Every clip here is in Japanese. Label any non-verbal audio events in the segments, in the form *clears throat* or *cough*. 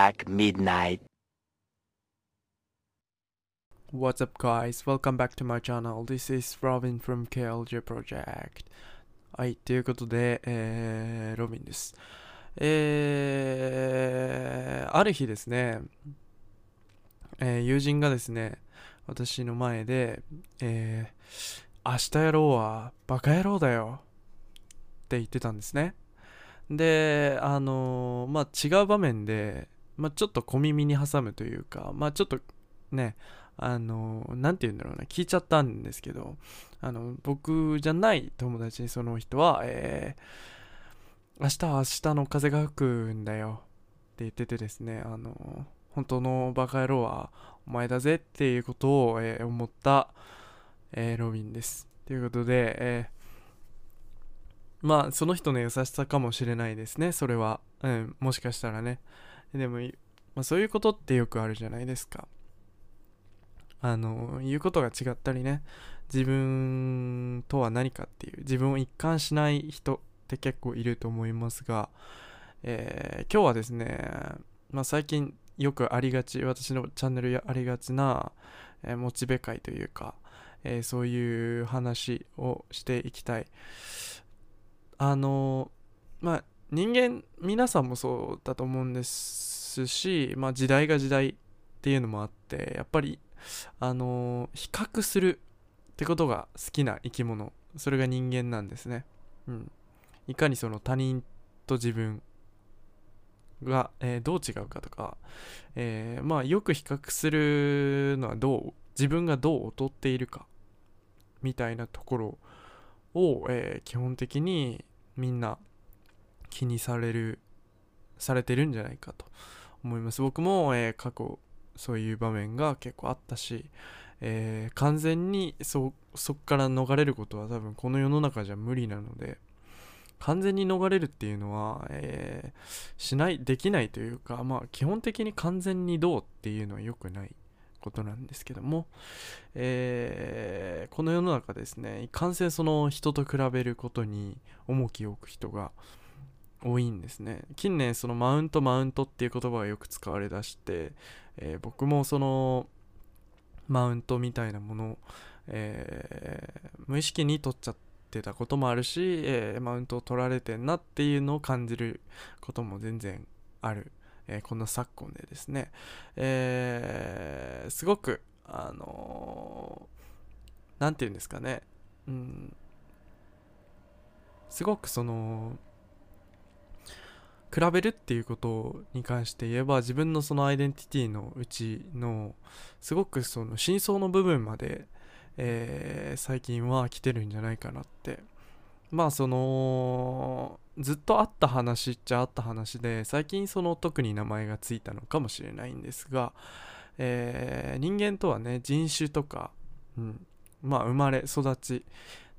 o'clock midnight. What's up guys? Welcome back to my channel. This is Robin from KLJ Project. はい、ということで、えー、ロビンです。えー、ある日ですね、えー、友人がですね、私の前で、えー、明日やろうはバカ野郎だよって言ってたんですね。で、あのー、まあ、違う場面で、まあ、ちょっと小耳に挟むというか、まあ、ちょっとね、あの、なんて言うんだろうな、聞いちゃったんですけど、あの、僕じゃない友達にその人は、えー、明日は明日の風が吹くんだよって言っててですね、あの、本当のバカ野郎はお前だぜっていうことを、えー、思った、えロビンです。ということで、えーまあその人の優しさかもしれないですねそれは、うん、もしかしたらねでも、まあ、そういうことってよくあるじゃないですか。あの言うことが違ったりね。自分とは何かっていう自分を一貫しない人って結構いると思いますが、えー、今日はですね、まあ、最近よくありがち私のチャンネルやありがちな、えー、モチベ会というか、えー、そういう話をしていきたい。あのまあ人間皆さんもそうだと思うんですし、まあ、時代が時代っていうのもあってやっぱりあの比較するってことが好きな生き物それが人間なんですね、うん、いかにその他人と自分が、えー、どう違うかとか、えー、まあよく比較するのはどう自分がどう劣っているかみたいなところを、えー、基本的にみんな気にされるされてるんじゃないかと思います。僕も、えー、過去そういう場面が結構あったし、えー、完全にそそっから逃れることは多分この世の中じゃ無理なので完全に逃れるっていうのは、えー、しないできないというかまあ基本的に完全にどうっていうのは良くないことなんですけども、えー、この世の中ですねいかんせんその人と比べることに重きを置く人が多いんですね。近年そのマウントマウントっていう言葉がよく使われだして、えー、僕もそのマウントみたいなものを、えー、無意識に取っちゃってたこともあるし、えー、マウントを取られてんなっていうのを感じることも全然ある。えー、この昨今でですね、えー、すごく、あのー、て言うんですかね、うん、すごくその、比べるっていうことに関して言えば自分のそのアイデンティティのうちのすごくその真相の部分まで、えー、最近は来てるんじゃないかなって。まあそのずっとあった話っちゃあった話で最近その特に名前がついたのかもしれないんですが、えー、人間とはね人種とか、うん、まあ生まれ育ち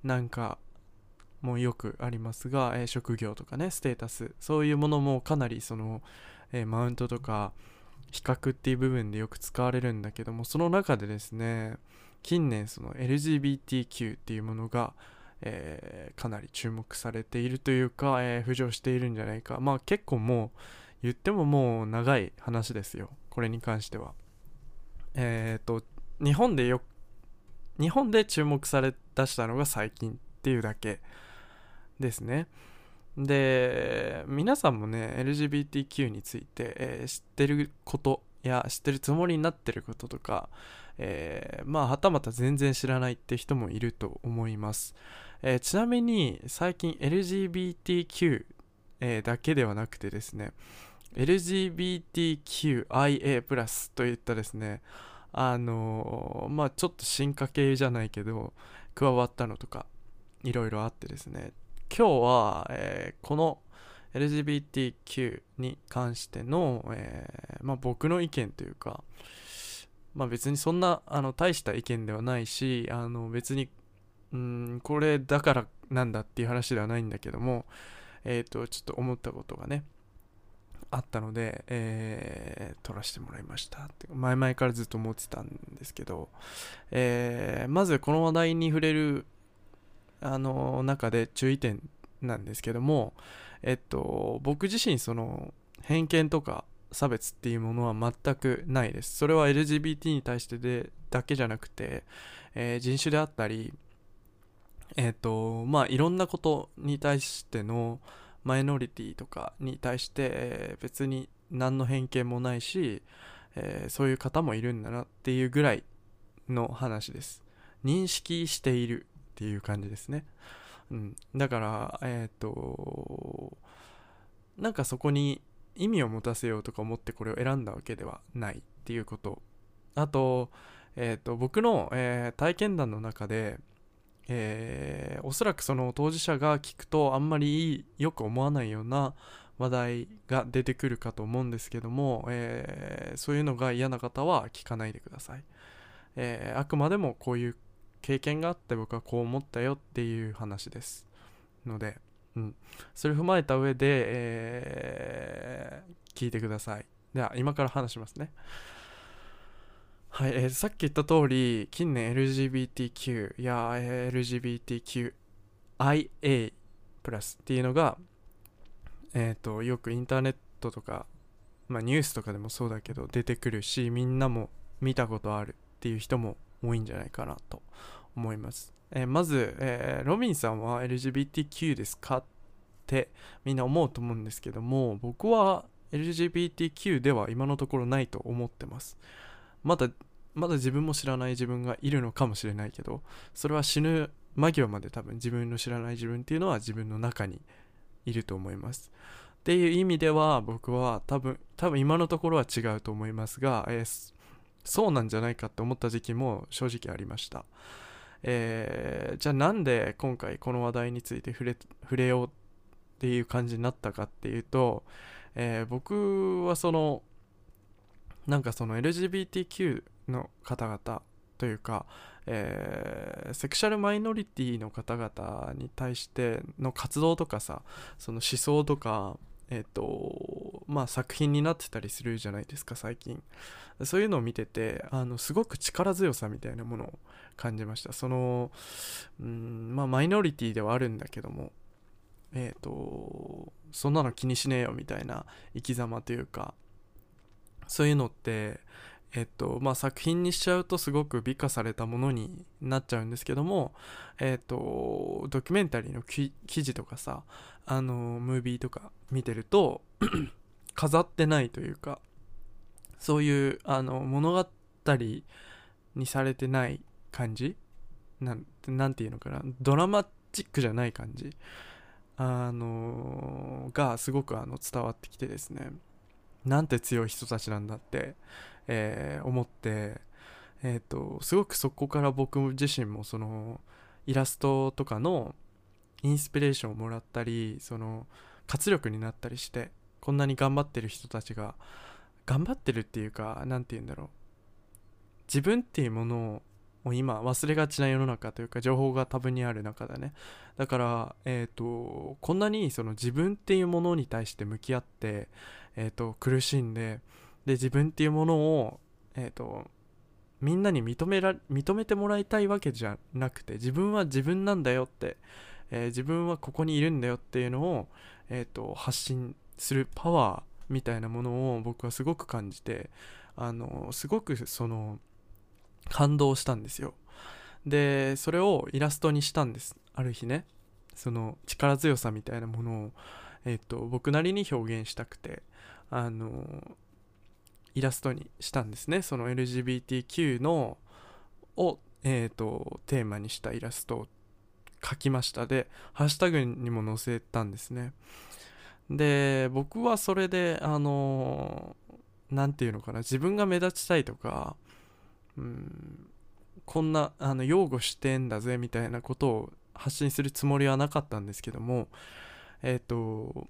なんかもよくありますが、えー、職業とかねステータスそういうものもかなりその、えー、マウントとか比較っていう部分でよく使われるんだけどもその中でですね近年その LGBTQ っていうものがえー、かなり注目されているというか、えー、浮上しているんじゃないか。まあ結構もう言ってももう長い話ですよ。これに関しては。えっ、と日本でよ日本で注目されだしたのが最近っていうだけ。ですね。で皆さんもね LGBTQ について、えー、知ってることや知ってるつもりになってることとか、えー、まあはたまた全然知らないって人もいると思います。えー、ちなみに最近 LGBTQ、えー、だけではなくてですね LGBTQIA+ といったですねあのー、まあちょっと進化系じゃないけど加わったのとかいろいろあってですね。今日は、えー、この LGBTQ に関しての、えー、まあ、僕の意見というか、まあ、別にそんなあの大した意見ではないしあの別にうんこれだからなんだっていう話ではないんだけどもえ、ー、とちょっと思ったことがねあったので、えー、撮らせてもらいましたって前々からずっと思ってたんですけど、えー、まずこの話題に触れるあの中で注意点なんですけどもえっと僕自身その偏見とか差別っていうものは全くないです。それは LGBT に対してでだけじゃなくて、えー、人種であったりえっ、とまあいろんなことに対してのマイノリティとかに対して、えー、別に何の偏見もないし、え、そういう方もいるんだなっていうぐらいの話です。認識しているっていう感じですね、うん、だからえっ、ー、となんかそこに意味を持たせようとか思ってこれを選んだわけではないっていうこと。あと,、えーと、僕の、えー、体験談の中で、えー、おそらくその当事者が聞くとあんまりよく思わないような話題が出てくるかと思うんですけども、えー、そういうのが嫌な方は聞かないでください、えー、あくまでもこういう経験があって僕はこう思ったよっていう話ですので、うん、それを踏まえた上で、えー、聞いてください。では今から話しますね。はい、えー、さっき言った通り近年 LGBTQ や LGBTQIA プラスっていうのがえっ、ー、とよくインターネットとか、まあ、ニュースとかでもそうだけど出てくるしみんなも見たことあるっていう人も多いんじゃないかなと思います、えー、まず、えー、ロビンさんは LGBTQ ですかってみんな思うと思うんですけども僕は LGBTQ では今のところないと思ってます。まだまだ自分も知らない自分がいるのかもしれないけどそれは死ぬ間際まで多分自分の知らない自分っていうのは自分の中にいると思います。っていう意味では僕は多分多分今のところは違うと思いますが、えー、そうなんじゃないかって思った時期も正直ありました、えー、じゃあなんで今回この話題について触れ触れようっていう感じになったかっていうと、えー、僕はそのなんかその LGBTQ の方々というか、えー、セクシャルマイノリティの方々に対しての活動とかさその思想とかえっ、とまあ作品になってたりするじゃないですか最近。そういうのを見ててあのすごく力強さみたいなものを感じました。そのうんまあマイノリティではあるんだけどもえっ、とそんなの気にしねえよみたいな生き様というかそういうのってえっとまあ、作品にしちゃうとすごく美化されたものになっちゃうんですけども、えっと、ドキュメンタリーの記事とかさあのムービーとか見てると *clears throat* 飾ってないというかそういうあの物語にされてない感じなんなんていうのかなドラマチックじゃない感じあのがすごくあの伝わってきてですねなんて強い人たちなんだってえー、思って、えーと、すごくそこから僕自身もそのイラストとかのインスピレーションをもらったりその活力になったりしてこんなに頑張ってる人たちが頑張ってるっていうか何て言うんだろう。自分っていうものを今忘れがちな世の中というか情報が多分にある中だね。だからえっ、ー、とこんなにその自分っていうものに対して向き合ってえっ、ー、と苦しんでで自分っていうものを、えーと、みんなに認めら認めてもらいたいわけじゃなくて自分は自分なんだよって、えー、自分はここにいるんだよっていうのを、えーと、発信するパワーみたいなものを僕はすごく感じてあのすごくその感動したんですよ。でそれをイラストにしたんですある日ね。その力強さみたいなものを、えーと僕なりに表現したくてあのイラストにしたんですね。その LGBTQ のを、えーと、テーマにしたイラストを描きました。でハッシュタグにも載せたんですね。で僕はそれであの何て言うのかな自分が目立ちたいとかうんこんなあの擁護してんだぜみたいなことを発信するつもりはなかったんですけどもえっ、ー、と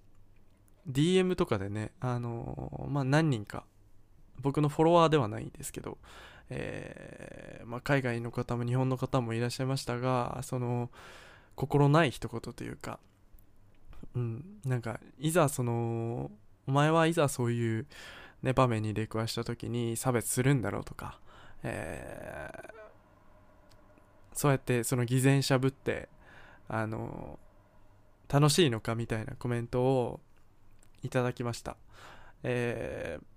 DM とかでねあのまあ何人か僕のフォロワーではないんですけど、えー、まあ、海外の方も日本の方もいらっしゃいましたがその心ない一言というか、うん、なんかいざそのお前はいざそういう、ね、場面に出くわした時に差別するんだろうとか、えー、そうやってその偽善しゃぶってあの楽しいのかみたいなコメントをいただきました、えー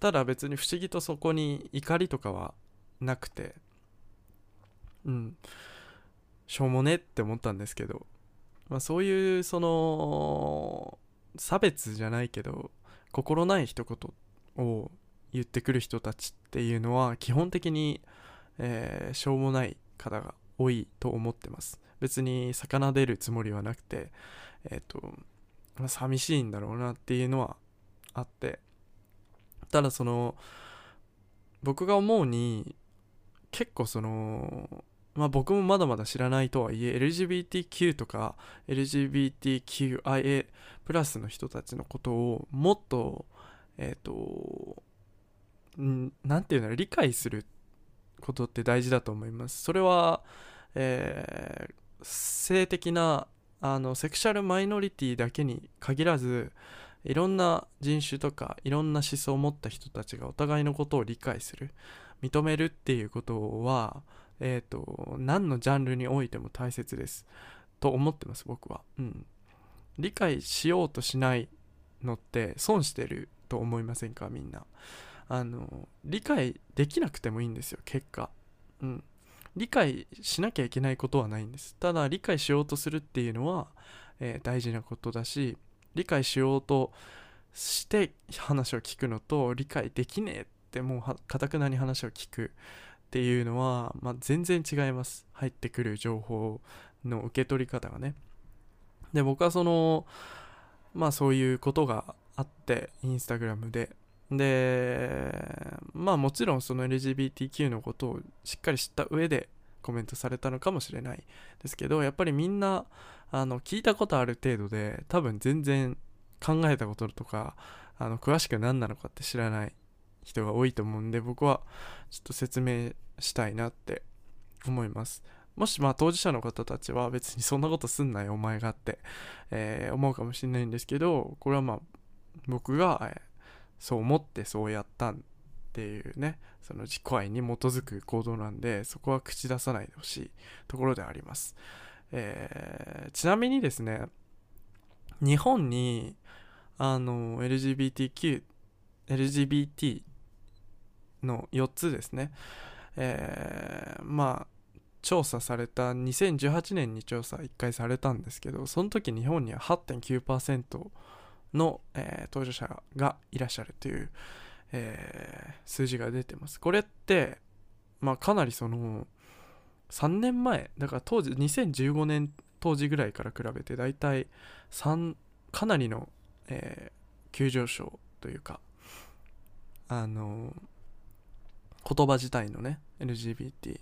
ただ別に不思議とそこに怒りとかはなくてうん。しょうもねって思ったんですけど、まあ、そういうその差別じゃないけど心ない一言を言ってくる人たちっていうのは基本的に、えー、しょうもない方が多いと思ってます。別に魚出るつもりはなくてえっ、ー、と、まあ、寂しいんだろうなっていうのはあってただその僕が思うに結構そのまあ僕もまだまだ知らないとはいえ LGBTQ とか LGBTQIA プラスの人たちのことをもっとえっ、ー、と何て言うんだろう理解することって大事だと思います。それは、えー、性的なあのセクシャルマイノリティだけに限らずいろんな人種とかいろんな思想を持った人たちがお互いのことを理解する認めるっていうことはえっ、ー、と何のジャンルにおいても大切です。と思ってます僕は。うん。理解しようとしないのって損してると思いませんかみんな。あの理解できなくてもいいんですよ結果。うん。理解しなきゃいけないことはないんです。ただ理解しようとするっていうのは、えー、大事なことだし理解しようとして話を聞くのと理解できねえってもうかたくなに話を聞くっていうのは、まあ、全然違います。入ってくる情報の受け取り方がね。で僕はそのまあそういうことがあってインスタグラムで。でまあもちろんその LGBTQ のことをしっかり知った上でコメントされたのかもしれないですけどやっぱりみんなあの聞いたことある程度で多分全然考えたこととかあの詳しく何なのかって知らない人が多いと思うんで僕はちょっと説明したいなって思います。もしまあ当事者の方たちは別にそんなことすんなよお前がって、えー、思うかもしれないんですけどこれはまあ僕が、え、そう思ってそうやったっていうねその自己愛に基づく行動なんでそこは口出さないでほしいところであります、えー、ちなみにですね日本にあの LGBTQ LGBT の4つですね、えー、まあ調査された2018年に調査1回されたんですけどその時日本には8.9%の、えー、当事者がいらっしゃるという、えー、数字が出てます。これってまあかなりその3年前だから当時2015年当時ぐらいから比べてだいたい3かなりの、えー、急上昇というかあの言葉自体のね LGBT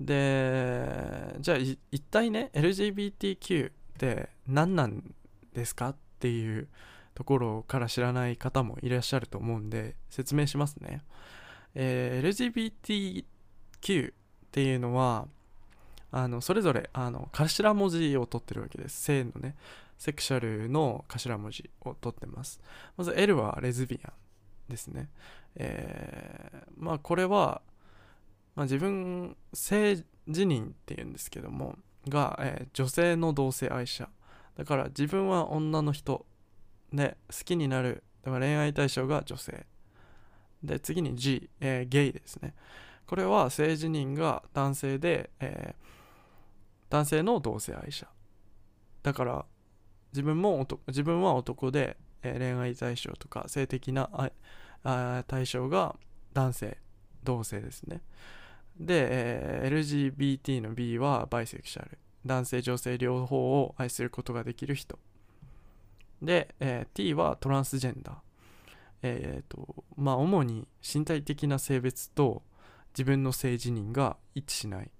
でじゃあ一体ね LGBTQ って何なんですかっていうところから知らない方もいらっしゃると思うんで説明しますね、えー、LGBTQ っていうのはあのそれぞれあの頭文字を取ってるわけです。性のね。セクシャルの頭文字を取ってます。まず L はレズビアンですね。えー、まあこれは、まあ、自分性自認っていうんですけどもが、えー、女性の同性愛者。だから自分は女の人で好きになる。だから恋愛対象が女性。で次に G、えー、ゲイですね。これは性自認が男性で、えー、男性の同性愛者。だから自分も自分は男で、えー、恋愛対象とか性的なあ対象が男性同性ですね。で、えー、LGBT の B はバイセクシャル。男性女性両方を愛することができる人。で、えー、T はトランスジェンダー。えっ、とまあ主に身体的な性別と自分の性自認が一致しない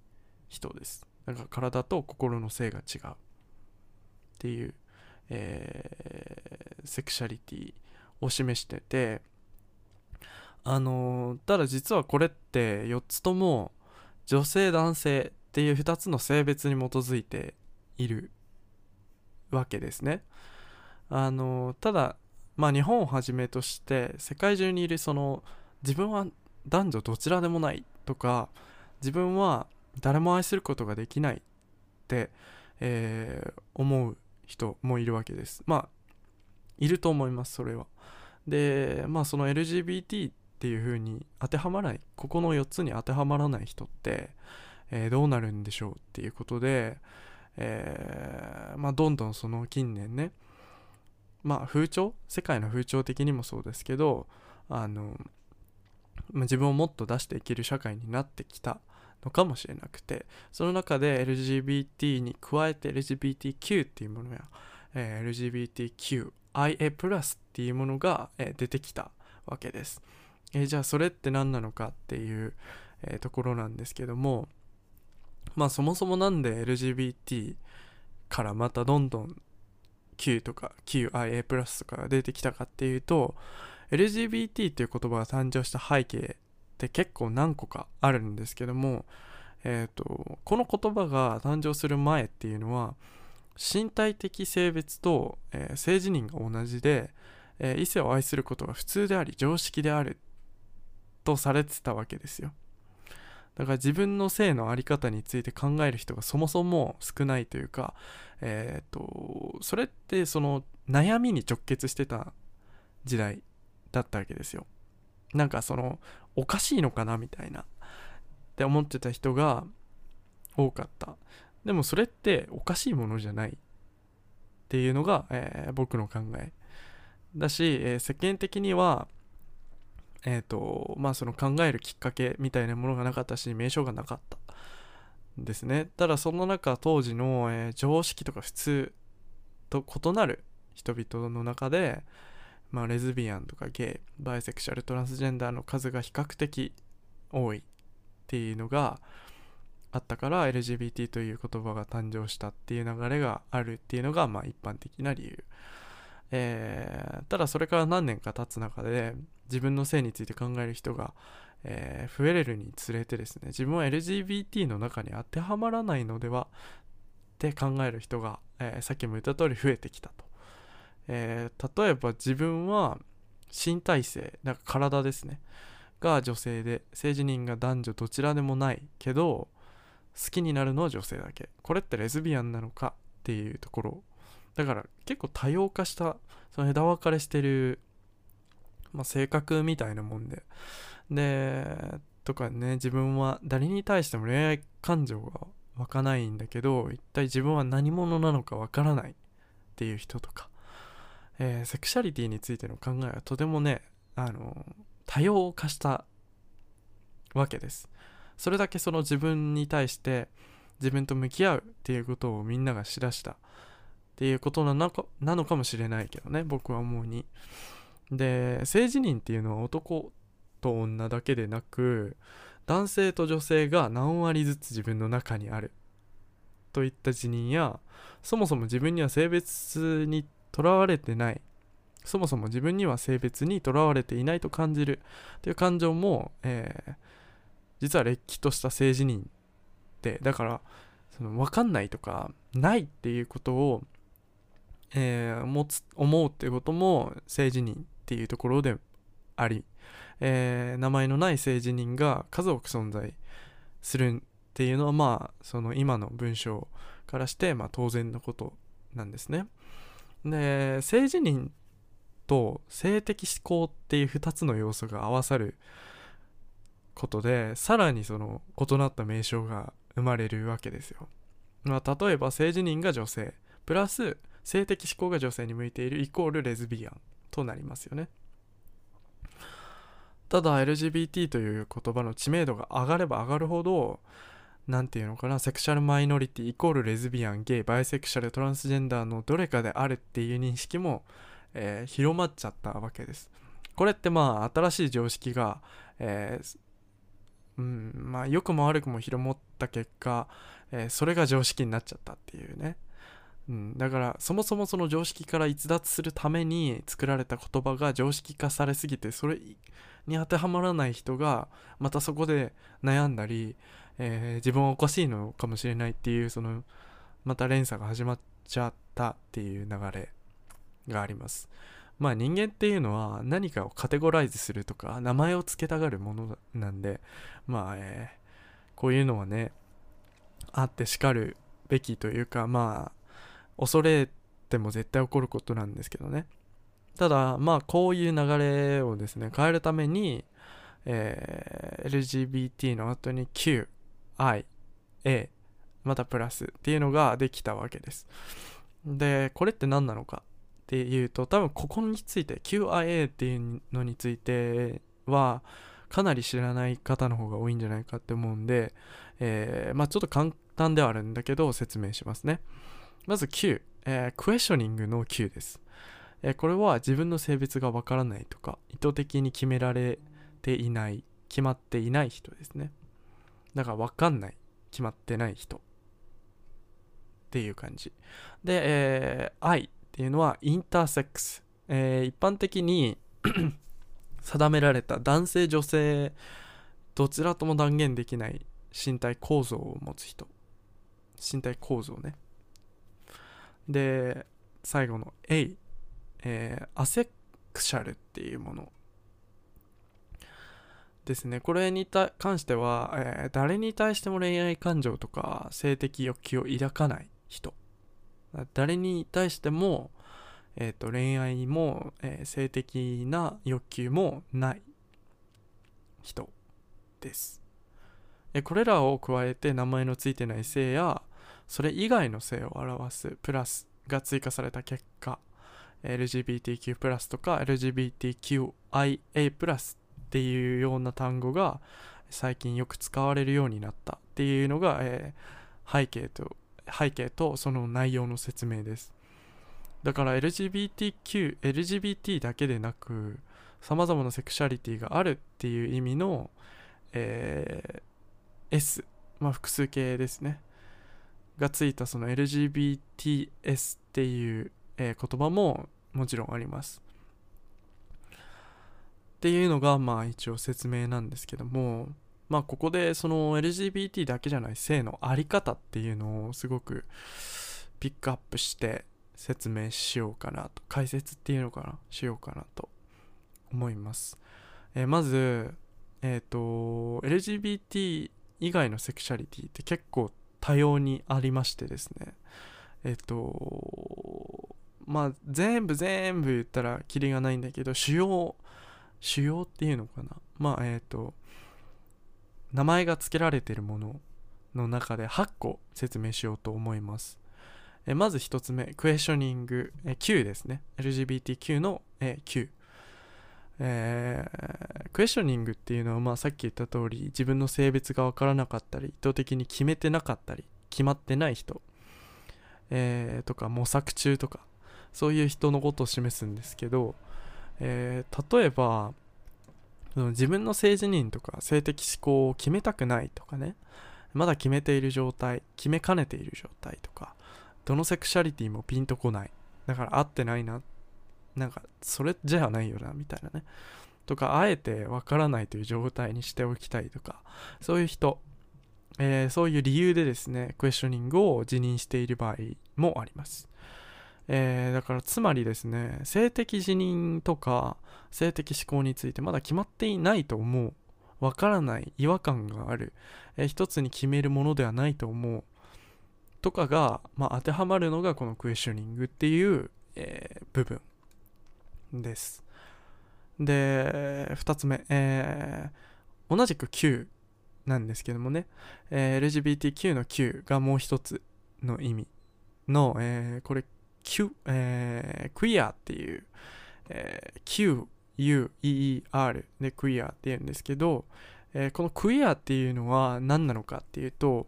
人ですだから体と心の性が違うっていう、えー、セクシャリティを示しててあのただ実はこれって4つとも女性男性っていう2つの性別に基づいているわけですね。あのただまあ日本をはじめとして世界中にいるその自分は男女どちらでもないとか自分は誰も愛することができないって、えー、思う人もいるわけです。まあいると思いますそれは。でまあその LGBT っていう風に当てはまらないここの4つに当てはまらない人って、えー、どうなるんでしょうっていうことで、えー、まあどんどんその近年ねまあ風潮世界の風潮的にもそうですけどあの、まあ、自分をもっと出していける社会になってきたのかもしれなくてその中で LGBT に加えて LGBTQ っていうものや、えー、LGBTQIA+ っていうものが、えー、出てきたわけです、えー、じゃあそれって何なのかっていう、えところなんですけどもまあそもそもなんで LGBT からまたどんどん Q とか QIA+ とかが出てきたかっていうと LGBT という言葉が誕生した背景って結構何個かあるんですけども、えーと、この言葉が誕生する前っていうのは身体的性別と、えー、性自認が同じで、えー、異性を愛することが普通であり常識であるとされてたわけですよ。だから自分の性の在り方について考える人がそもそも少ないというか、えっ、ー、とそれってその悩みに直結してた時代。だったわけですよ。なんかそのおかしいのかなみたいな。って思ってた人が多かった。でもそれっておかしいものじゃない。っていうのが、えー、僕の考え。だし、えー、世間的にはえっ、ー、とまあその考えるきっかけみたいなものがなかったし名称がなかった。ですね。ただその中当時の、え、常識とか普通と異なる人々の中で、まあ、レズビアンとかゲイバイセクシャルトランスジェンダーの数が比較的多いっていうのがあったから LGBT という言葉が誕生したっていう流れがあるっていうのがまあ一般的な理由、えー、ただそれから何年か経つ中で自分の性について考える人が、えー、増えれるにつれてですね自分は LGBT の中に当てはまらないのではって考える人が、えー、さっきも言った通り増えてきたと。えー、例えば自分は身体性なんか体ですね。が女性で性自認が男女どちらでもないけど好きになるのは女性だけ。これってレズビアンなのかっていうところ。だから結構多様化したその枝分かれしてる、まあ、性格みたいなもんで。でとかね自分は誰に対しても恋愛感情が湧かないんだけど一体自分は何者なのかわからないっていう人とか。えー、セクシャリティについての考えはとてもねあの多様化したわけです。それだけその自分に対して自分と向き合うっていうことをみんながしだした。っていうことなのかなのかもしれないけどね僕は思うに。で性自認っていうのは男と女だけでなく男性と女性が何割ずつ自分の中にあるといった自認やそもそも自分には性別にとらわれてないそもそも自分には性別にとらわれていないと感じるという感情も、えー、実はれっきとした性自認でだからその分かんないとかないっていうことを、えー、持つ思うっていうことも性自認っていうところであり、えー、名前のない性自認が数多く存在するっていうのはまあその今の文章からして、まあ、当然のことなんですね。で性自認と性的思考っていう2つの要素が合わさることでさらにその異なった名称が生まれるわけですよ、まあ、例えば性自認が女性プラス性的思考が女性に向いているイコールレズビアンとなりますよね。ただ LGBT という言葉の知名度が上がれば上がるほど何て言うのかなセクシャルマイノリティイコールレズビアンゲイバイセクシャルトランスジェンダーのどれかであるっていう認識も、えー、広まっちゃったわけです。これってまあ新しい常識が、えー、うんまあ良くも悪くも広まった結果、えー、それが常識になっちゃったっていうね。うん、だからそもそもその常識から逸脱するために作られた言葉が常識化されすぎてそれに当てはまらない人がまたそこで悩んだり、えー、自分はおかしいのかもしれないっていうそのまた連鎖が始まっちゃったっていう流れがあります。まあ人間っていうのは何かをカテゴライズするとか名前を付けたがるものなんでまあ、えー、こういうのはねあってしかるべきというかまあ恐れても絶対起こることなんですけどね。ただまあこういう流れをですね変えるために、えー、LGBT の後に Q、I、A またプラスっていうのができたわけです。でこれって何なのかっていうと多分ここについて QIA っていうのについてはかなり知らない方の方が多いんじゃないかって思うんで、えー、まあちょっと簡単ではあるんだけど説明しますね。まず Q、えー、クエスチョニングの Q です、えー、これは自分の性別がわからないとか意図的に決められていない決まっていない人ですね。だからわかんない決まってない人。っていう感じ。で、えー、愛っていうのはインターセックス、えー、一般的に *clears throat* 定められた男性女性どちらとも断言できない身体構造を持つ人。身体構造ね。で最後の A、えー、アセクシャルっていうもの。ですね。これに関しては、えー、誰に対しても恋愛感情とか性的欲求を抱かない人。誰に対しても、えーと、恋愛も、えー、性的な欲求もない人です、えこれらを加えて名前のついてない性やそれ以外の性を表すプラスが追加された結果 LGBTQ+ プラスとか LGBTQIA+ プラスっていうような単語が最近よく使われるようになったっていうのが、えー、背景と背景とその内容の説明です。だから LGBTQ LGBT だけでなくさまざまなセクシャリティがあるっていう意味の、えー、S まあ複数形ですね。がついたその LGBTS っていう、えー、言葉ももちろんあります。っていうのがまあ一応説明なんですけどもまあここでその LGBT だけじゃない性のあり方っていうのをすごくピックアップして説明しようかなと解説っていうのかなしようかなと思います、えー、まずえっ、ー、と LGBT 以外のセクシャリティって結構多様にありましてですね。えっ、ー、とまあ全部全部言ったらキリがないんだけど主要主要っていうのかな？まあえっ、と名前が付けられているものの中で8個説明しようと思います。えまず1つ目、クエスチョニング、え Q ですね。LGBTQ の、え Q。えー、クエスチョニングっていうのは、まあ、さっき言った通り自分の性別が分からなかったり意図的に決めてなかったり決まってない人、えー、とか模索中とかそういう人のことを示すんですけど、えー、例えば自分の性自認とか性的思考を決めたくないとかね。まだ決めている状態決めかねている状態とかどのセクシャリティもピンとこない。だから合ってないな。なんかそれじゃないよなみたいなね。とかあえてわからないという状態にしておきたいとかそういう人、えー、そういう理由でですねクエスチョニングを辞任している場合もあります。えー、だからつまりですね性的自認とか性的思考についてまだ決まっていないと思う。わからない違和感がある、えー、一つに決めるものではないと思う。とかが、まあ、当てはまるのがこのクエスチョニングっていう、えー、部分です。で2つ目、えー、同じく Q なんですけどもね、えー、LGBTQ の Q がもう一つの意味の、えー、これク、えー、クイアっていう、えー、QUEER でクイアって言うんですけど、えー、このクイアっていうのは何なのかっていうと、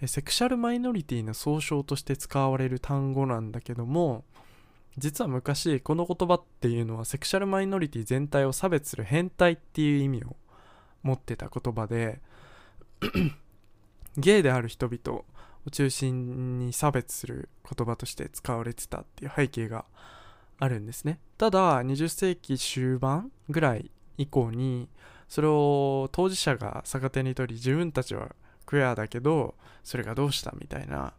えセクシャルマイノリティの総称として使われる単語なんだけども、実は昔この言葉っていうのはセクシャルマイノリティ全体を差別する変態っていう意味を持ってた言葉で *clears throat* ゲイである人々を中心に差別する言葉として使われてたっていう背景があるんですね。ただ20世紀終盤ぐらい以降にそれを当事者が逆手に取り自分たちはクエアだけどそれがどうしたみたいな、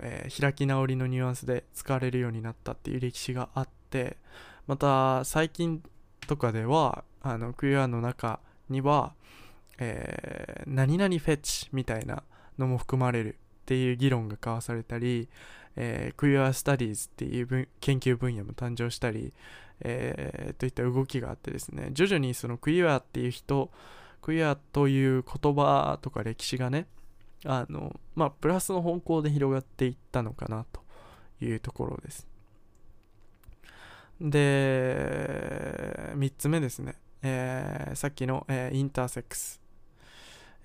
えー、開き直りのニュアンスで使われるようになったっていう歴史があってまた最近とかではあのクエアの中には、えー、何々フェチみたいなのも含まれるっていう議論が交わされたり、えー、クイアスタディーズっていう研究分野も誕生したり、えー、といった動きがあってですね徐々にそのクイアっていう人クイアという言葉とか歴史がねあのまあプラスの方向で広がっていったのかなというところです。で3つ目ですね、えー、さっきの、えー、インターセックス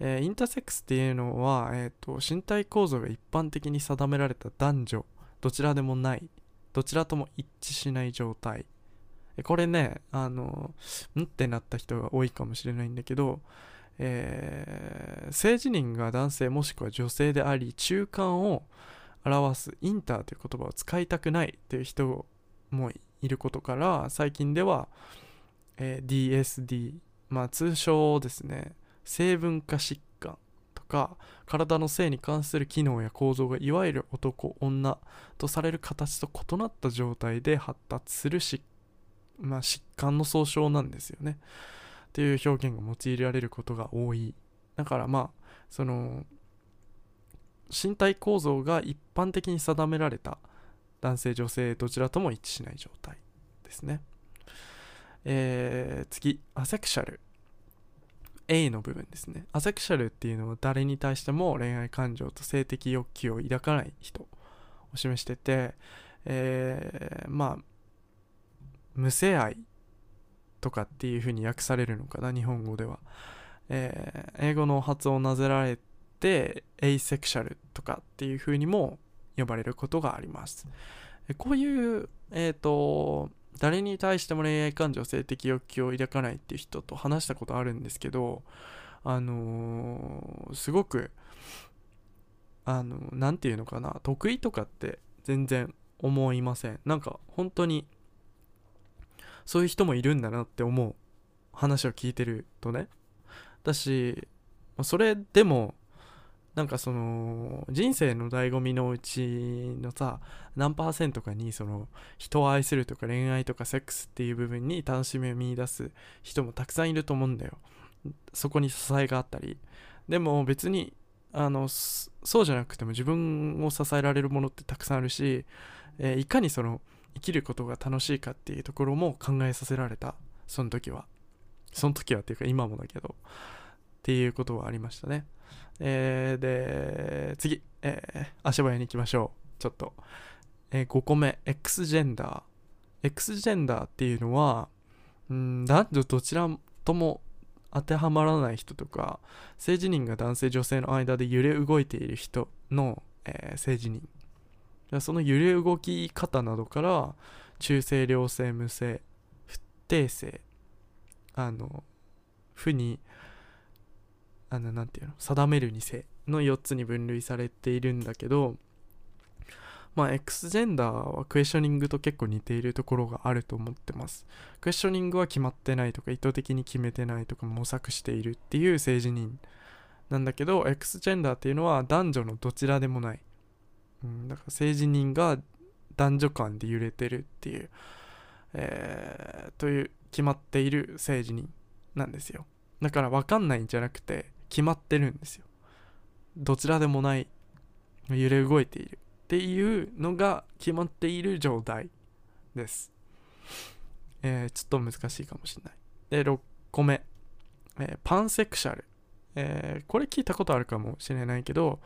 えー、インターセックスっていうのは、えーと、身体構造が一般的に定められた男女どちらでもないどちらとも一致しない状態。これねあのんってなった人が多いかもしれないんだけど、えー、性自認が男性もしくは女性であり中間を表すインターという言葉を使いたくないっていう人もいることから最近では、えー、DSD まあ通称ですね。成分化疾患とか体の性に関する機能や構造がいわゆる男女とされる形と異なった状態で発達する疾,、まあ、疾患の総称なんですよね。っていう表現が用いられることが多い。だからまあその身体構造が一般的に定められた男性女性どちらとも一致しない状態ですね。えー、次アセクシャル。A の部分ですね。アセクシャルっていうのは誰に対しても恋愛感情と性的欲求を抱かない人を示してて、えー、まあ無性愛とかっていう風に訳されるのかな日本語では、えー、英語の発音をなぜられてエイセクシャルとかっていう風にも呼ばれることがあります。こういうえっ、ー、と誰に対しても恋愛感情性的欲求を抱かないっていう人と話したことあるんですけどあのー、すごくあの何て言うのかな得意とかって全然思いません。なんか本当にそういう人もいるんだなって思う話を聞いてるとね。だしそれでもなんかその人生の醍醐味のうちのさ何パーセントかにその人を愛するとか恋愛とかセックスっていう部分に楽しみを見いだす人もたくさんいると思うんだよ。そこに支えがあったり。でも別にあのそうじゃなくても自分を支えられるものってたくさんあるし、えー、いかにその生きることが楽しいかっていうところも考えさせられた。その時は。その時はっていうか今もだけど。っていうことはありましたねえー、で、次、えー、足早に行きましょう。ちょっと。えー、5個目、X ジェンダー。X ジェンダーっていうのは、ん男女どちらとも当てはまらない人とか、性自認が男性女性の間で揺れ動いている人の、えー、性自認。その揺れ動き方などから、中性、良性、無性、不定性、あの、負に、あの、なていうの、定めるにせの4つに分類されているんだけど、まあ、X ジェンダーはクエスチョニングと結構似ているところがあると思ってます。クエスチョニングは決まってないとか、意図的に決めてないとか、模索しているっていう政治人なんだけど、X ジェンダーっていうのは男女のどちらでもない。うん、だから政治人が男女間で揺れてるっていう、えー、という決まっている政治人なんですよ。だから分かんないんじゃなくて、決まってるんですよ。どちらでもない揺れ動いているっていうのが決まっている状態です、えー、ちょっと難しいかもしれない。で6個目、えー、パンセクシャル、えー、これ聞いたことあるかもしれないけど、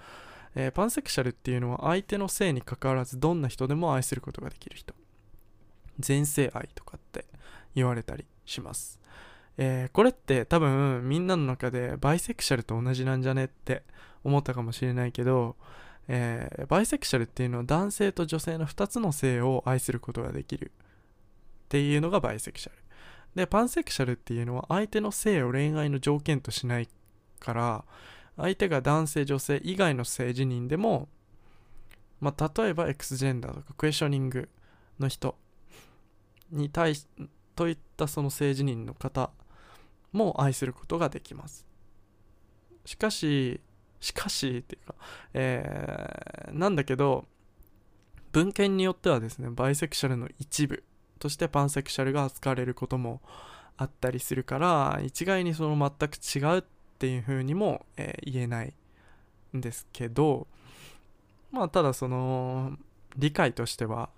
えパンセクシャルっていうのは相手の性にかかわらずどんな人でも愛することができる人。全性愛とかって言われたりします。えー、これって多分みんなの中でバイセクシャルと同じなんじゃねって思ったかもしれないけど、えー、バイセクシャルっていうのは男性と女性の2つの性を愛することができるっていうのがバイセクシャル。でパンセクシャルっていうのは相手の性を恋愛の条件としないから相手が男性女性以外の性自認でもまあ例えば X ジェンダーとかクエスチョニングの人に対しといったその性自認の方も愛することができます。しかししかしっていうか、えー、なんだけど文献によってはですねバイセクシャルの一部としてパンセクシャルが扱われることもあったりするから一概にその全く違うっていう風にも、えー、言えないんですけどまあただその理解としては、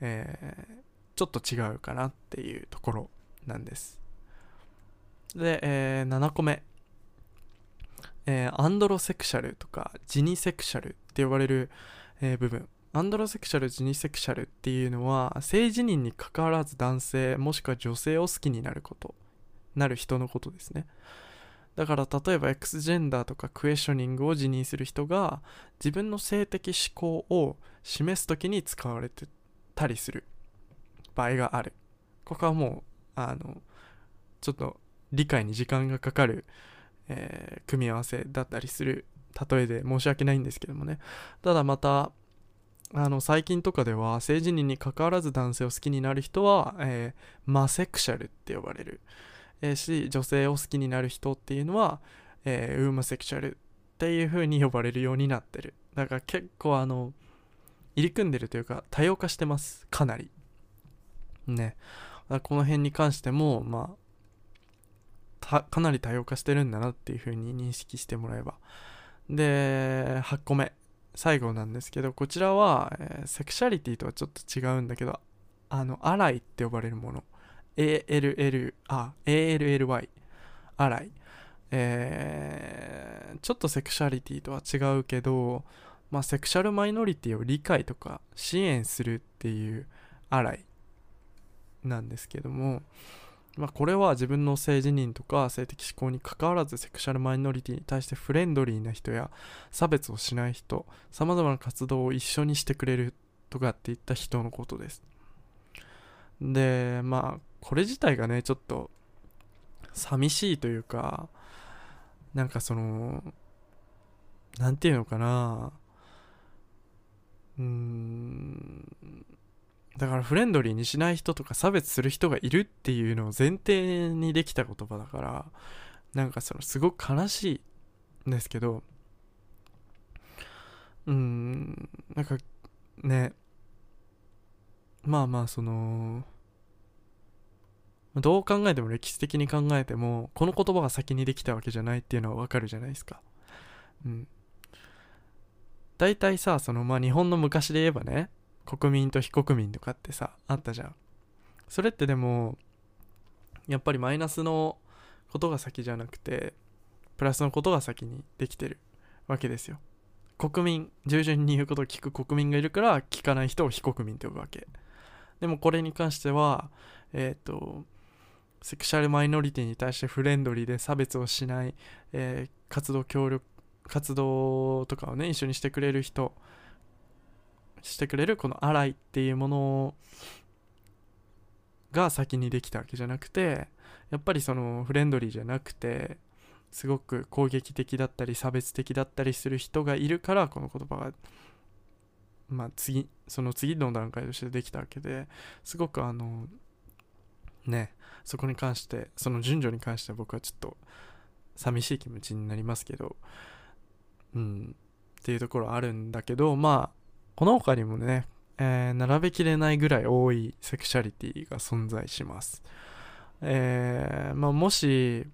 えー、ちょっと違うかなっていうところなんです。で、えー、7個目。えー、アンドロセクシャルとかジニセクシャルって呼ばれる、えー、部分。アンドロセクシャルジニセクシャルっていうのは性自認にかかわらず男性もしくは女性を好きになること。なる人のことですね。だから例えば X ジェンダーとかクエスチョニングを辞任する人が自分の性的思考を示す時に使われてたりする場合がある。ここはもうあのちょっと理解に時間がかかる、えー、組み合わせだったりする例えで申し訳ないんですけどもね。ただまたあの最近とかでは性自認にかかわらず男性を好きになる人は、えー、マセクシャルって呼ばれる。えー、し女性を好きになる人っていうのは、えー、ウーマセクシャルっていう風に呼ばれるようになってる。だから結構あの入り組んでるというか多様化してます。かなり。ね。この辺に関してもまあかなり多様化してるんだなっていう風に認識してもらえば。で8個目。最後なんですけどこちらは、えー、セクシャリティとはちょっと違うんだけどあのアライって呼ばれるもの。ALL、あ、ALLY、アライ。えー、ちょっとセクシャリティとは違うけど、まあ、セクシャルマイノリティを理解とか支援するっていうアライなんですけども、まあ、これは自分の性自認とか性的思考にかかわらずセクシャルマイノリティに対してフレンドリーな人や差別をしない人さまざまな活動を一緒にしてくれるとかっていった人のことです。でまあこれ自体がねちょっと寂しいというかなんかその何て言うのかなうーんだからフレンドリーにしない人とか差別する人がいるっていうのを前提にできた言葉だからなんかそのすごく悲しいんですけどうーんなんかねまあまあそのどう考えても歴史的に考えてもこの言葉が先にできたわけじゃないっていうのはわかるじゃないですか。うん。大体さそのまあ日本の昔で言えばね国民と非国民とかってさあったじゃん。それってでもやっぱりマイナスのことが先じゃなくてプラスのことが先にできてるわけですよ。国民従順に言うことを聞く国民がいるから聞かない人を非国民って呼ぶわけ。でもこれに関してはえっ、ー、とセクシャルマイノリティに対してフレンドリーで差別をしない、えー、活動協力活動とかをね一緒にしてくれる人してくれるこのアライっていうものが先にできたわけじゃなくてやっぱりそのフレンドリーじゃなくてすごく攻撃的だったり差別的だったりする人がいるからこの言葉がまあ次その次の段階としてできたわけですごくあのねそこに関してその順序に関しては僕はちょっと寂しい気持ちになりますけどうんっていうところあるんだけどまあこの他にもね、えー、並べきれないぐらい多いセクシャリティが存在します。えー、まあもし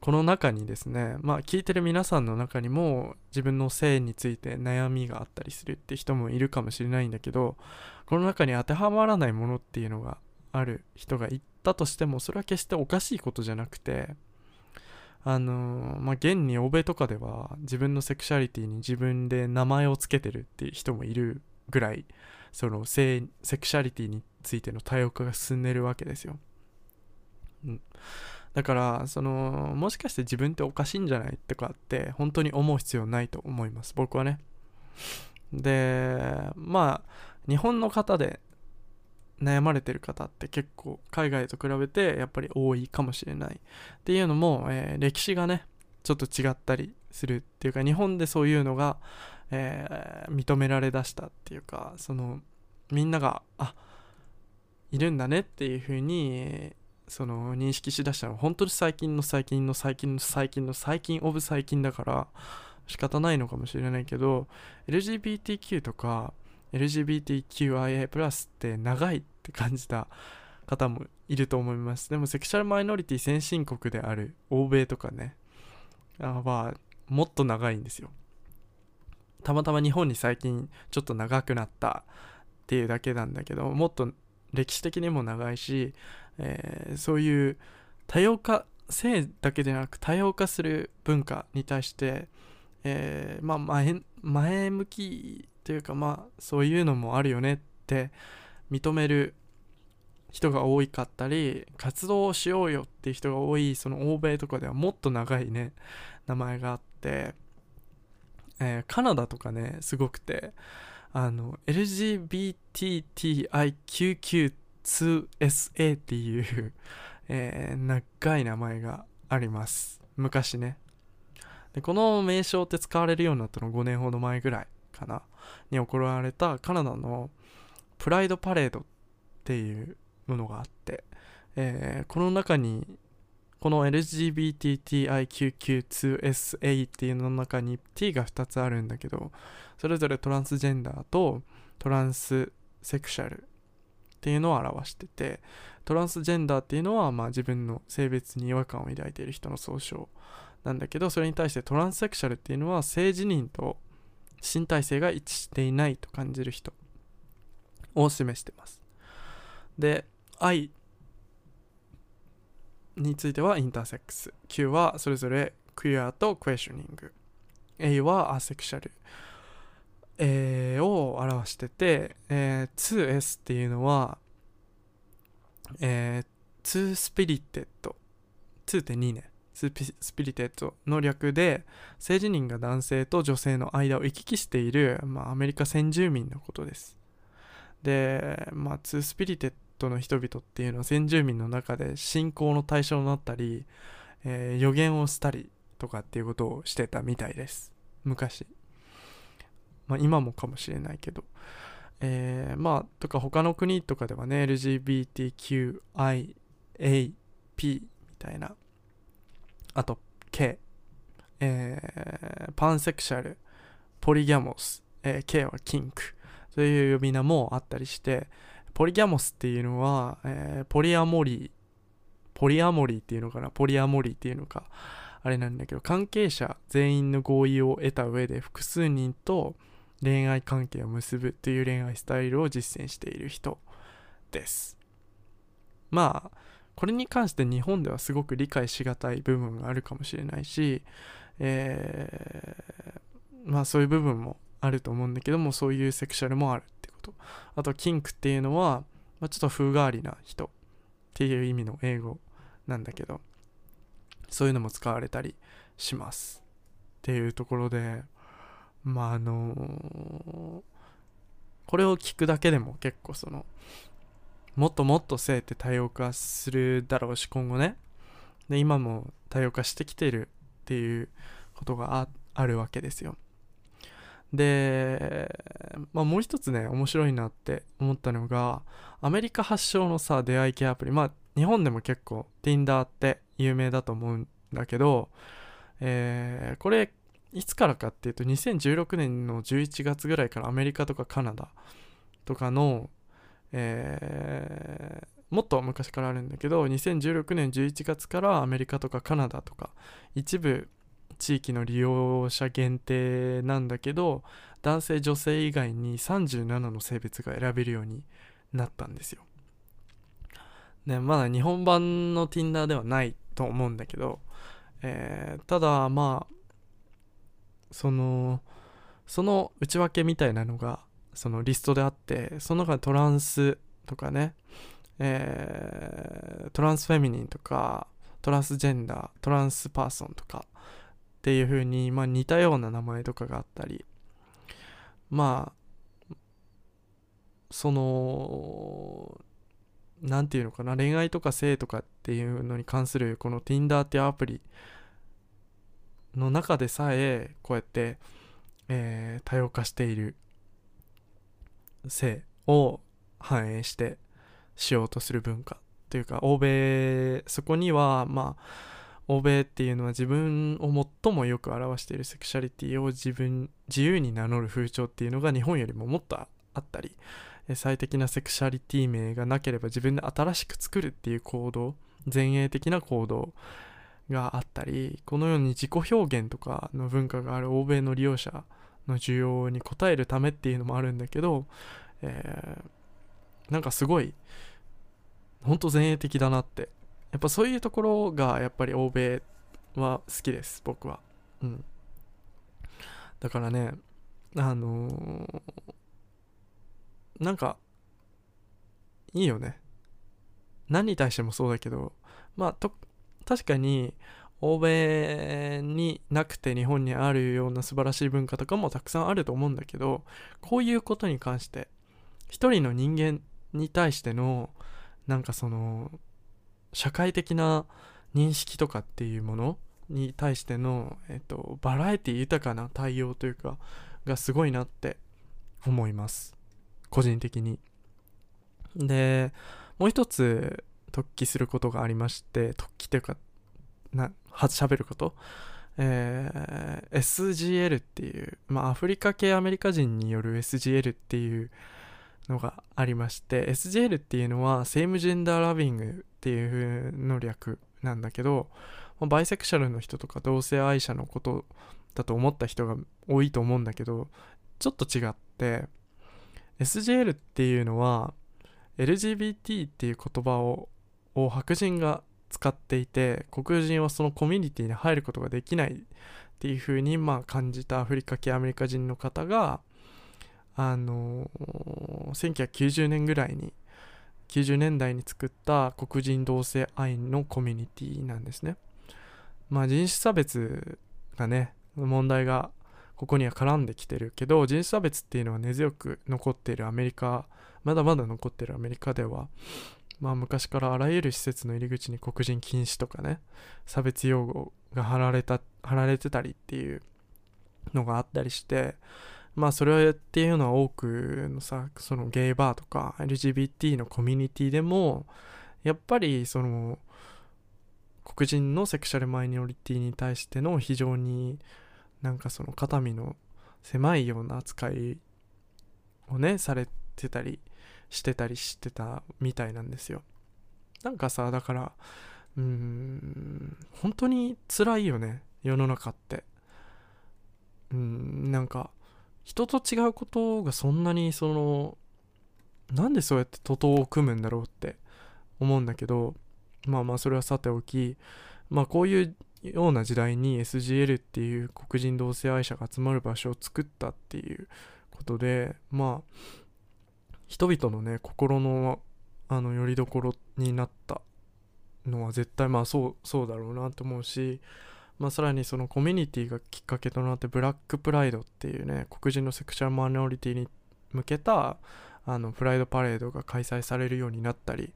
この中にですねまあ聞いてる皆さんの中にも自分の性について悩みがあったりするって人もいるかもしれないんだけどこの中に当てはまらないものっていうのがある人がいたとしてもそれは決しておかしいことじゃなくてあの、まあ現に欧米とかでは自分のセクシャリティに自分で名前を付けてるっていう人もいるぐらいその性セクシャリティについての多様化が進んでるわけですよ、うん、だからそのもしかして自分っておかしいんじゃないとかって本当に思う必要ないと思います僕はね。でまあ日本の方で悩まれてる方って結構海外と比べてやっぱり多いかもしれない。っていうのも、えー、歴史がねちょっと違ったりするっていうか日本でそういうのが、えー、認められだしたっていうかそのみんながあいるんだねっていう風にその認識しだしたのは本当に最近の最近の最近の最近の最近オブ最近だから仕方ないのかもしれないけど LGBTQ とか LGBTQIA+ って長いって感じた方もいると思います。でもセクシャルマイノリティ先進国である欧米とかねはもっと長いんですよ。たまたま日本に最近ちょっと長くなったっていうだけなんだけどもっと歴史的にも長いし、えー、そういう多様化性だけでなく多様化する文化に対して、えー、まあ前前向きというかまあそういうのもあるよねって認める人が多かったり活動をしようよっていう人が多いその欧米とかではもっと長いね名前があって、えー、カナダとかねすごくてあの LGBTTIQQ2SA っていうえー、長い名前があります。昔ね。でこの名称って使われるようになったの5年ほど前ぐらい。かなに行われたカナダのプライドパレードっていうものがあって、えー、この中にこの LGBTTIQQ2SA っていうのの中に T が2つあるんだけどそれぞれトランスジェンダーとトランスセクシャルっていうのを表しててトランスジェンダーっていうのは、まあ、自分の性別に違和感を抱いている人の総称なんだけどそれに対してトランスセクシャルっていうのは性自認と身体性が一致していないと感じる人を示してます。で愛についてはインターセックス。Q はそれぞれクイアとクエスチョニング。A はアセクシャル、えー、を表してて、えー、2S っていうのは、えー、2 Spirited。2って2ね Spirited の略で性自認が男性と女性の間を行き来している、まあ、アメリカ先住民のことです。で、まあ、 Two Spirited の人々っていうのは先住民の中で信仰の対象になったり、えー、予言をしたりとかっていうことをしてたみたいです。昔。まあ今もかもしれないけど。えー、まあとか他の国とかではね LGBTQIAP みたいなあと K、えー、パンセクシャル。ポリギャモス、えー、K はキンク。そういう呼び名もあったりしてポリギャモスっていうのは、えー、ポリアモリーポリアモリーっていうのかな？ポリアモリーっていうのか。あれなんだけど関係者全員の合意を得た上で複数人と恋愛関係を結ぶっていう恋愛スタイルを実践している人です。まあこれに関して日本ではすごく理解しがたい部分があるかもしれないし、えー、まあそういう部分もあると思うんだけどもそういうセクシャルもあるってこと。あとキンクっていうのは、まあ、ちょっと風変わりな人っていう意味の英語なんだけどそういうのも使われたりしますっていうところでまああのー、これを聞くだけでも結構そのもっともっと性って多様化するだろうし今後ね。で今も多様化してきてるっていうことがあるわけですよ。で、まあ、もう一つね面白いなって思ったのがアメリカ発祥のさ出会い系アプリ。まあ日本でも結構 Tinder って有名だと思うんだけど、えー、これいつからかっていうと2016年の11月ぐらいからアメリカとかカナダとかの、えー、もっと昔からあるんだけど2016年11月からアメリカとかカナダとか一部地域の利用者限定なんだけど男性女性以外に37の性別が選べるようになったんですよ。ね、まだ日本版の Tinder ではないと思うんだけど、えー、ただまあそのその内訳みたいなのがそのリストであってその中でトランスとかね、えー、トランスフェミニンとかトランスジェンダートランスパーソンとかっていう風にまあ似たような名前とかがあったりまあその何て言うのかな恋愛とか性とかっていうのに関するこの Tinder っていうアプリの中でさえこうやって、えー、多様化している。性を反映してしようとする文化というか欧米そこにはまあ欧米っていうのは自分を最もよく表しているセクシャリティを自分自由に名乗る風潮っていうのが日本よりももっとあったり最適なセクシャリティ名がなければ自分で新しく作るっていう行動前衛的な行動があったりこのように自己表現とかの文化がある欧米の利用者の需要に応えるためっていうのもあるんだけど、えー、なんかすごい本当前衛的だなって。やっぱそういうところがやっぱり欧米は好きです僕は。うん。だからねあのー、なんかいいよね。何に対してもそうだけどまあと確かに欧米になくて日本にあるような素晴らしい文化とかもたくさんあると思うんだけどこういうことに関して一人の人間に対してのなんかその社会的な認識とかっていうものに対しての、えっと、バラエティ豊かな対応というかがすごいなって思います。個人的に。でもう一つ突起することがありまして突起というかな喋ること、えー、SGL っていう、まあ、アフリカ系アメリカ人による SGL っていうのがありまして SGL っていうのはセームジェンダーラビングっていうの略なんだけどバイセクシャルの人とか同性愛者のことだと思った人が多いと思うんだけどちょっと違って SGL っていうのは LGBT っていう言葉をを白人が使っていて黒人はそのコミュニティに入ることができないっていうふうにまあ感じたアフリカ系アメリカ人の方があのー、1990年ぐらいに90年代に作った黒人同性愛のコミュニティなんですね。まあ人種差別がね問題がここには絡んできてるけど人種差別っていうのは根強く残っているアメリカまだまだ残っているアメリカではまあ昔からあらゆる施設の入り口に黒人禁止とかね差別用語が貼られた貼られてたりっていうのがあったりしてまあそれっていうのは多くのさそのゲイバーとか LGBT のコミュニティでもやっぱりその黒人のセクシャルマイノリティに対しての非常になんかその肩身の狭いような扱いをねされててたりしてたりしてたみたいなんですよ。なんかさだからうーん本当に辛いよね世の中って。うんなんか人と違うことがそんなにそのなんでそうやって徒党を組むんだろうって思うんだけどまあまあそれはさておきまあこういうような時代に SGL っていう黒人同性愛者が集まる場所を作ったっていうことでまあ人々のね心のあの拠り所になったのは絶対まあそうそうだろうなと思うしまあ、さらにそのコミュニティがきっかけとなってブラックプライドっていうね黒人のセクシャルマイノリティに向けたあのプライドパレードが開催されるようになったり、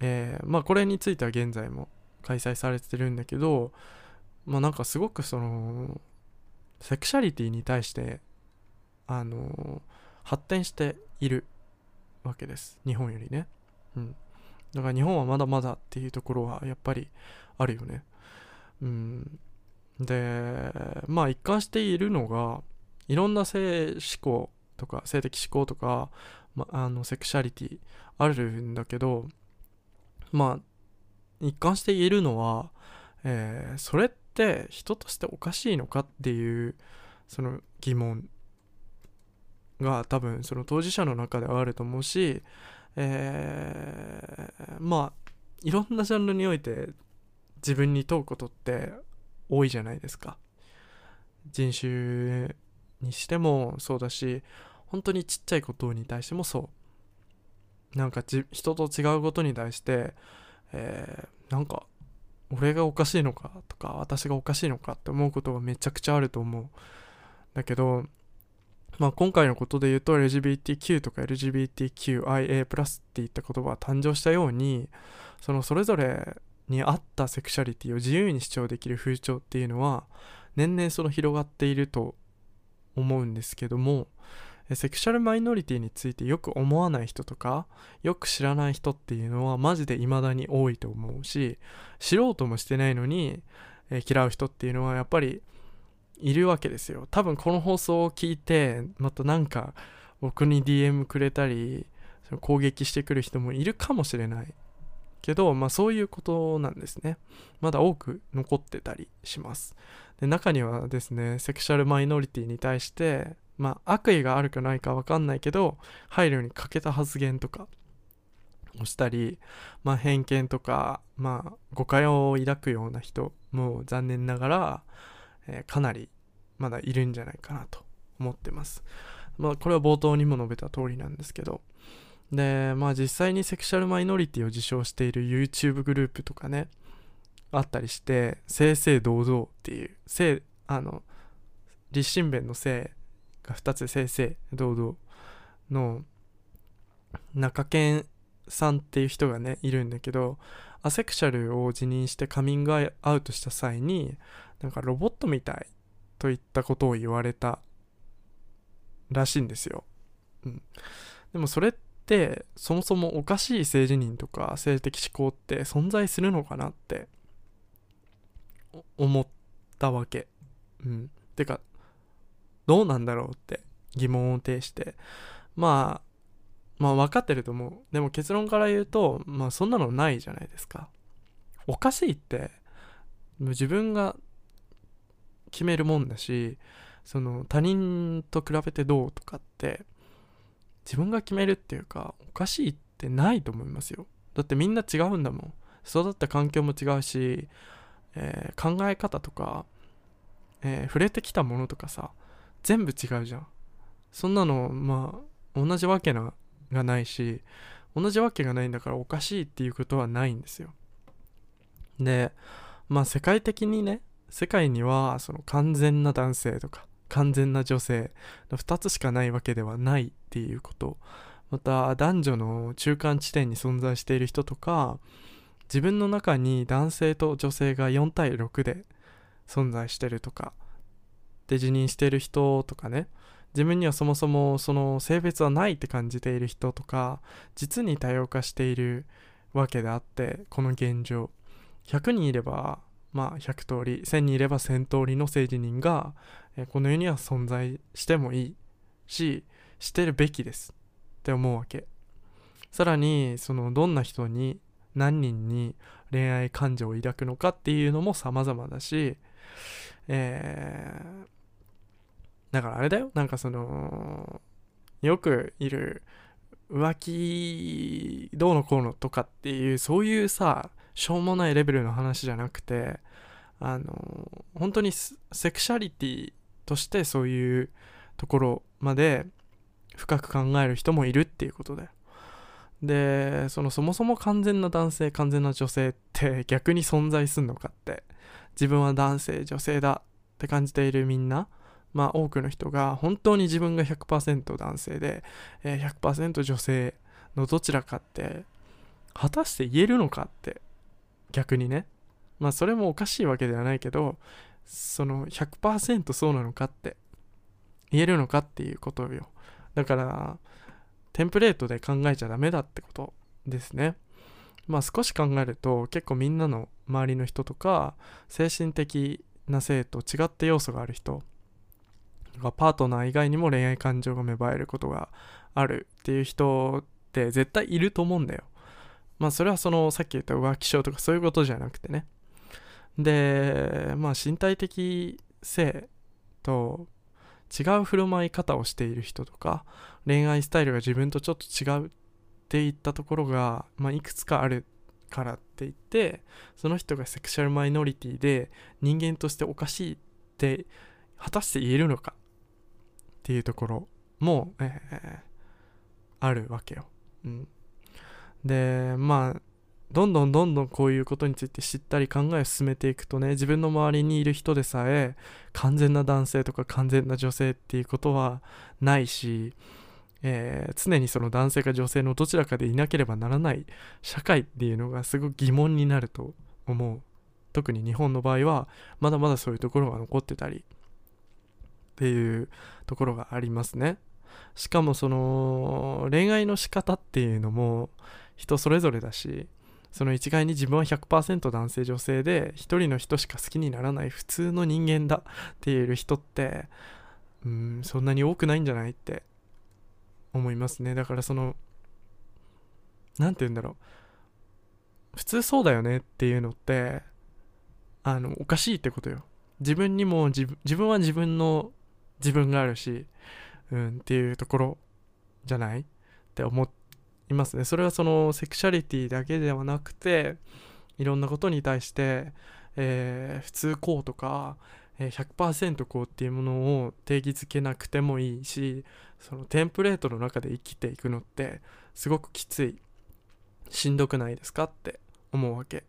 えー、まあこれについては現在も開催されてるんだけどまあなんかすごくそのセクシャリティに対してあの発展しているわけです。日本よりね。うん。だから日本はまだまだっていうところはやっぱりあるよね。うん、でまあ一貫しているのがいろんな性思考とか性的思考とか、まあのセクシャリティあるんだけどまあ一貫して言えるのは、えー、それって人としておかしいのかっていうその疑問が多分その当事者の中ではあると思うし、えー、まあいろんなジャンルにおいて自分に問うことって多いじゃないですか。人種にしてもそうだし本当にちっちゃいことに対してもそう。なんか人と違うことに対して、えー、なんか俺がおかしいのかとか私がおかしいのかって思うことがめちゃくちゃあると思う。だけどまあ今回のことで言うと LGBTQ とか LGBTQIA+ っていった言葉が誕生したようにそのそれぞれに合ったセクシャリティを自由に主張できる風潮っていうのは年々その広がっていると思うんですけどもセクシャルマイノリティについてよく思わない人とかよく知らない人っていうのはマジで未だに多いと思うし知ろうともしてないのに、えー、嫌う人っていうのはやっぱりいるわけですよ多分この放送を聞いてまたなんか僕に DM くれたり攻撃してくる人もいるかもしれないけど、まあそういうことなんですね。まだ多く残ってたりします。で中にはですね、セクシャルマイノリティに対して、まあ悪意があるかないか分かんないけど配慮に欠けた発言とかをしたり、まあ、偏見とか、まあ、誤解を抱くような人も残念ながら、え、かなりまだいるんじゃないかなと思ってます。まあ、これは冒頭にも述べた通りなんですけど。で、まあ実際にセクシャルマイノリティを自称している YouTube グループとかね、あったりして、正々堂々っていう、正、あの、立身弁の性が2つ正々堂々の中堅さんっていう人がねいるんだけどアセクシャルを辞任してカミングアウトした際になんかロボットみたいといったことを言われたらしいんですよ、うん、でもそれってそもそもおかしい性自認とか性的思考って存在するのかなって思ったわけ。うん。てかどうなんだろうって疑問を呈して。まあまあ分かってると思う。でも結論から言うとまあそんなのないじゃないですか。おかしいって自分が決めるもんだしその他人と比べてどうとかって自分が決めるっていうかおかしいってないと思いますよ。だってみんな違うんだもん。育った環境も違うし、えー、考え方とか、えー、触れてきたものとかさ全部違うじゃん。そんなのまあ同じわけながないし同じわけがないんだからおかしいっていうことはないんですよ。でまあ世界的にね世界にはその完全な男性とか完全な女性の2つしかないわけではないっていうこと。また男女の中間地点に存在している人とか自分の中に男性と女性が4対6で存在してるとかで辞任してる人とかね。自分にはそもそもその性別はないって感じている人とか実に多様化しているわけであってこの現状。100人いればまあ100通り1000人いれば1000通りの政治人がこの世には存在してもいいししてるべきです。って思うわけ。さらにそのどんな人に何人に恋愛感情を抱くのかっていうのも様々だしえーだからあれだよ。なんかそのよくいる浮気どうのこうのとかっていうそういうさしょうもないレベルの話じゃなくてあの本当にセクシャリティとしてそういうところまで深く考える人もいるっていうことだよでそのそもそも完全な男性完全な女性って逆に存在すんのかって。自分は男性女性だって感じているみんな。まあ、多くの人が本当に自分が100%男性で、えー、100%女性のどちらかって果たして言えるのかって。逆にね。まあそれもおかしいわけではないけどその100%そうなのかって言えるのかっていうことよ。だからテンプレートで考えちゃダメだってことですね。まあ少し考えると結構みんなの周りの人とか精神的な性と違った要素がある人パートナー以外にも恋愛感情が芽生えることがあるっていう人って絶対いると思うんだよ。まあそれはそのさっき言った浮気症とかそういうことじゃなくてね。で、まあ身体的性と違う振る舞い方をしている人とか恋愛スタイルが自分とちょっと違うっていったところが、まあ、いくつかあるからって言ってその人がセクシャルマイノリティで人間としておかしいって果たして言えるのかっていうところも、えー、あるわけよ。うん、でまあどんどんどんどんこういうことについて知ったり考えを進めていくとね自分の周りにいる人でさえ完全な男性とか完全な女性っていうことはないし、えー、常にその男性か女性のどちらかでいなければならない社会っていうのがすごく疑問になると思う特に日本の場合はまだまだそういうところが残ってたりっていうところがありますね。しかもその恋愛の仕方っていうのも人それぞれだしその一概に自分は100%男性女性で一人の人しか好きにならない普通の人間だっていう人ってうんそんなに多くないんじゃないって思いますね。だからその何て言うんだろう。普通そうだよねっていうのってあのおかしいってことよ。自分にも自分は自分の自分があるしうんっていうところじゃないって思っていますね。それはそのセクシャリティだけではなくていろんなことに対して、えー、普通こうとか、100%こうっていうものを定義づけなくてもいいしそのテンプレートの中で生きていくのってすごくきついしんどくないですかって思うわけ。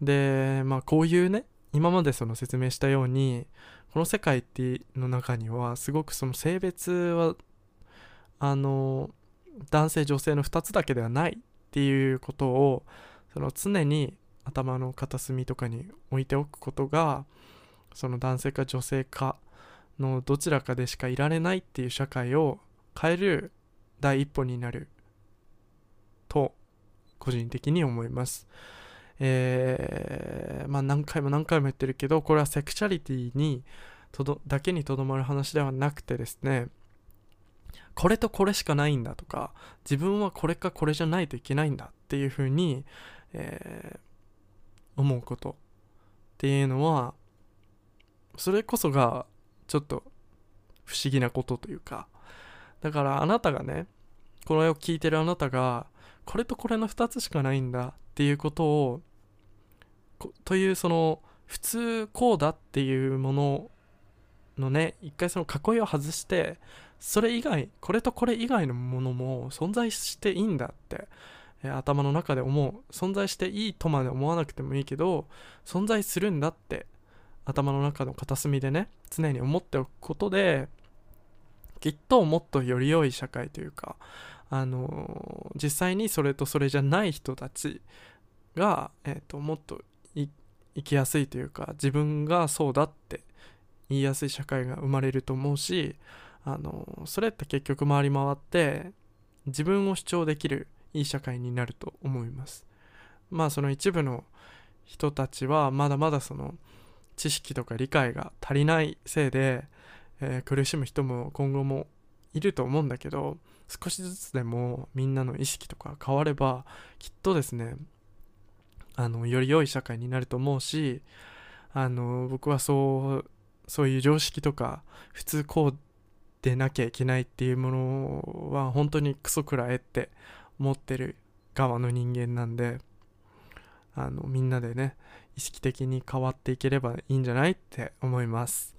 でまあこういうね今までその説明したようにこの世界っての中にはすごくその性別はあの男性女性の2つだけではないっていうことをその常に頭の片隅とかに置いておくことがその男性か女性かのどちらかでしかいられないっていう社会を変える第一歩になると個人的に思います。えー、まあ何回も何回も言ってるけどこれはセクシャリティにとどだけにとどまる話ではなくてですねこれとこれしかないんだとか自分はこれかこれじゃないといけないんだっていうふうに、えー、思うことっていうのはそれこそがちょっと不思議なことというかだからあなたがねこの絵を聞いてるあなたがこれとこれの2つしかないんだっていうことをというその普通こうだっていうもののね一回その囲いを外してそれ以外これとこれ以外のものも存在していいんだって、えー、頭の中で思う。存在していいとまで思わなくてもいいけど存在するんだって頭の中の片隅でね常に思っておくことできっともっとより良い社会というかあのー、実際にそれとそれじゃない人たちが、えーと、もっと生きやすいというか自分がそうだって言いやすい社会が生まれると思うしあのそれって結局回り回って自分を主張できるいい社会になると思います。まあその一部の人たちはまだまだその知識とか理解が足りないせいで、えー、苦しむ人も今後もいると思うんだけど少しずつでもみんなの意識とか変わればきっとですねあのより良い社会になると思うしあの僕はそうそういう常識とか普通こうでなきゃいけないっていうものは本当にクソくらえって思ってる側の人間なんであのみんなでね意識的に変わっていければいいんじゃないって思います。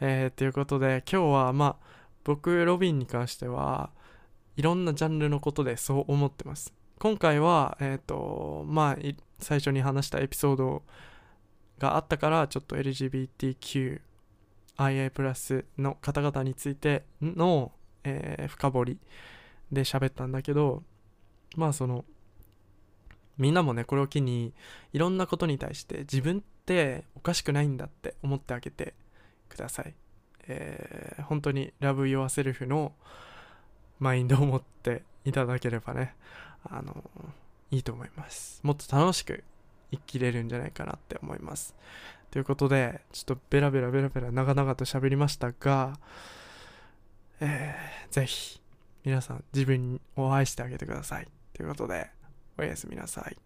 えー、ということで今日はまあ僕ロビンに関してはいろんなジャンルのことでそう思ってます。今回はえっ、ー、とまあ最初に話したエピソードがあったからちょっと LGBTQ IA プラスの方々についての、えー、深掘りで喋ったんだけどまあそのみんなもねこれを機にいろんなことに対して自分っておかしくないんだって思ってあげてください、えー、本当に Love Yourself のマインドを持っていただければねあのいいと思います。もっと楽しく生きれるんじゃないかなって思います。ということで、ちょっとベラベラベラベラ長々と喋りましたが、えー、ぜひ皆さん自分を愛してあげてください。ということで、おやすみなさい。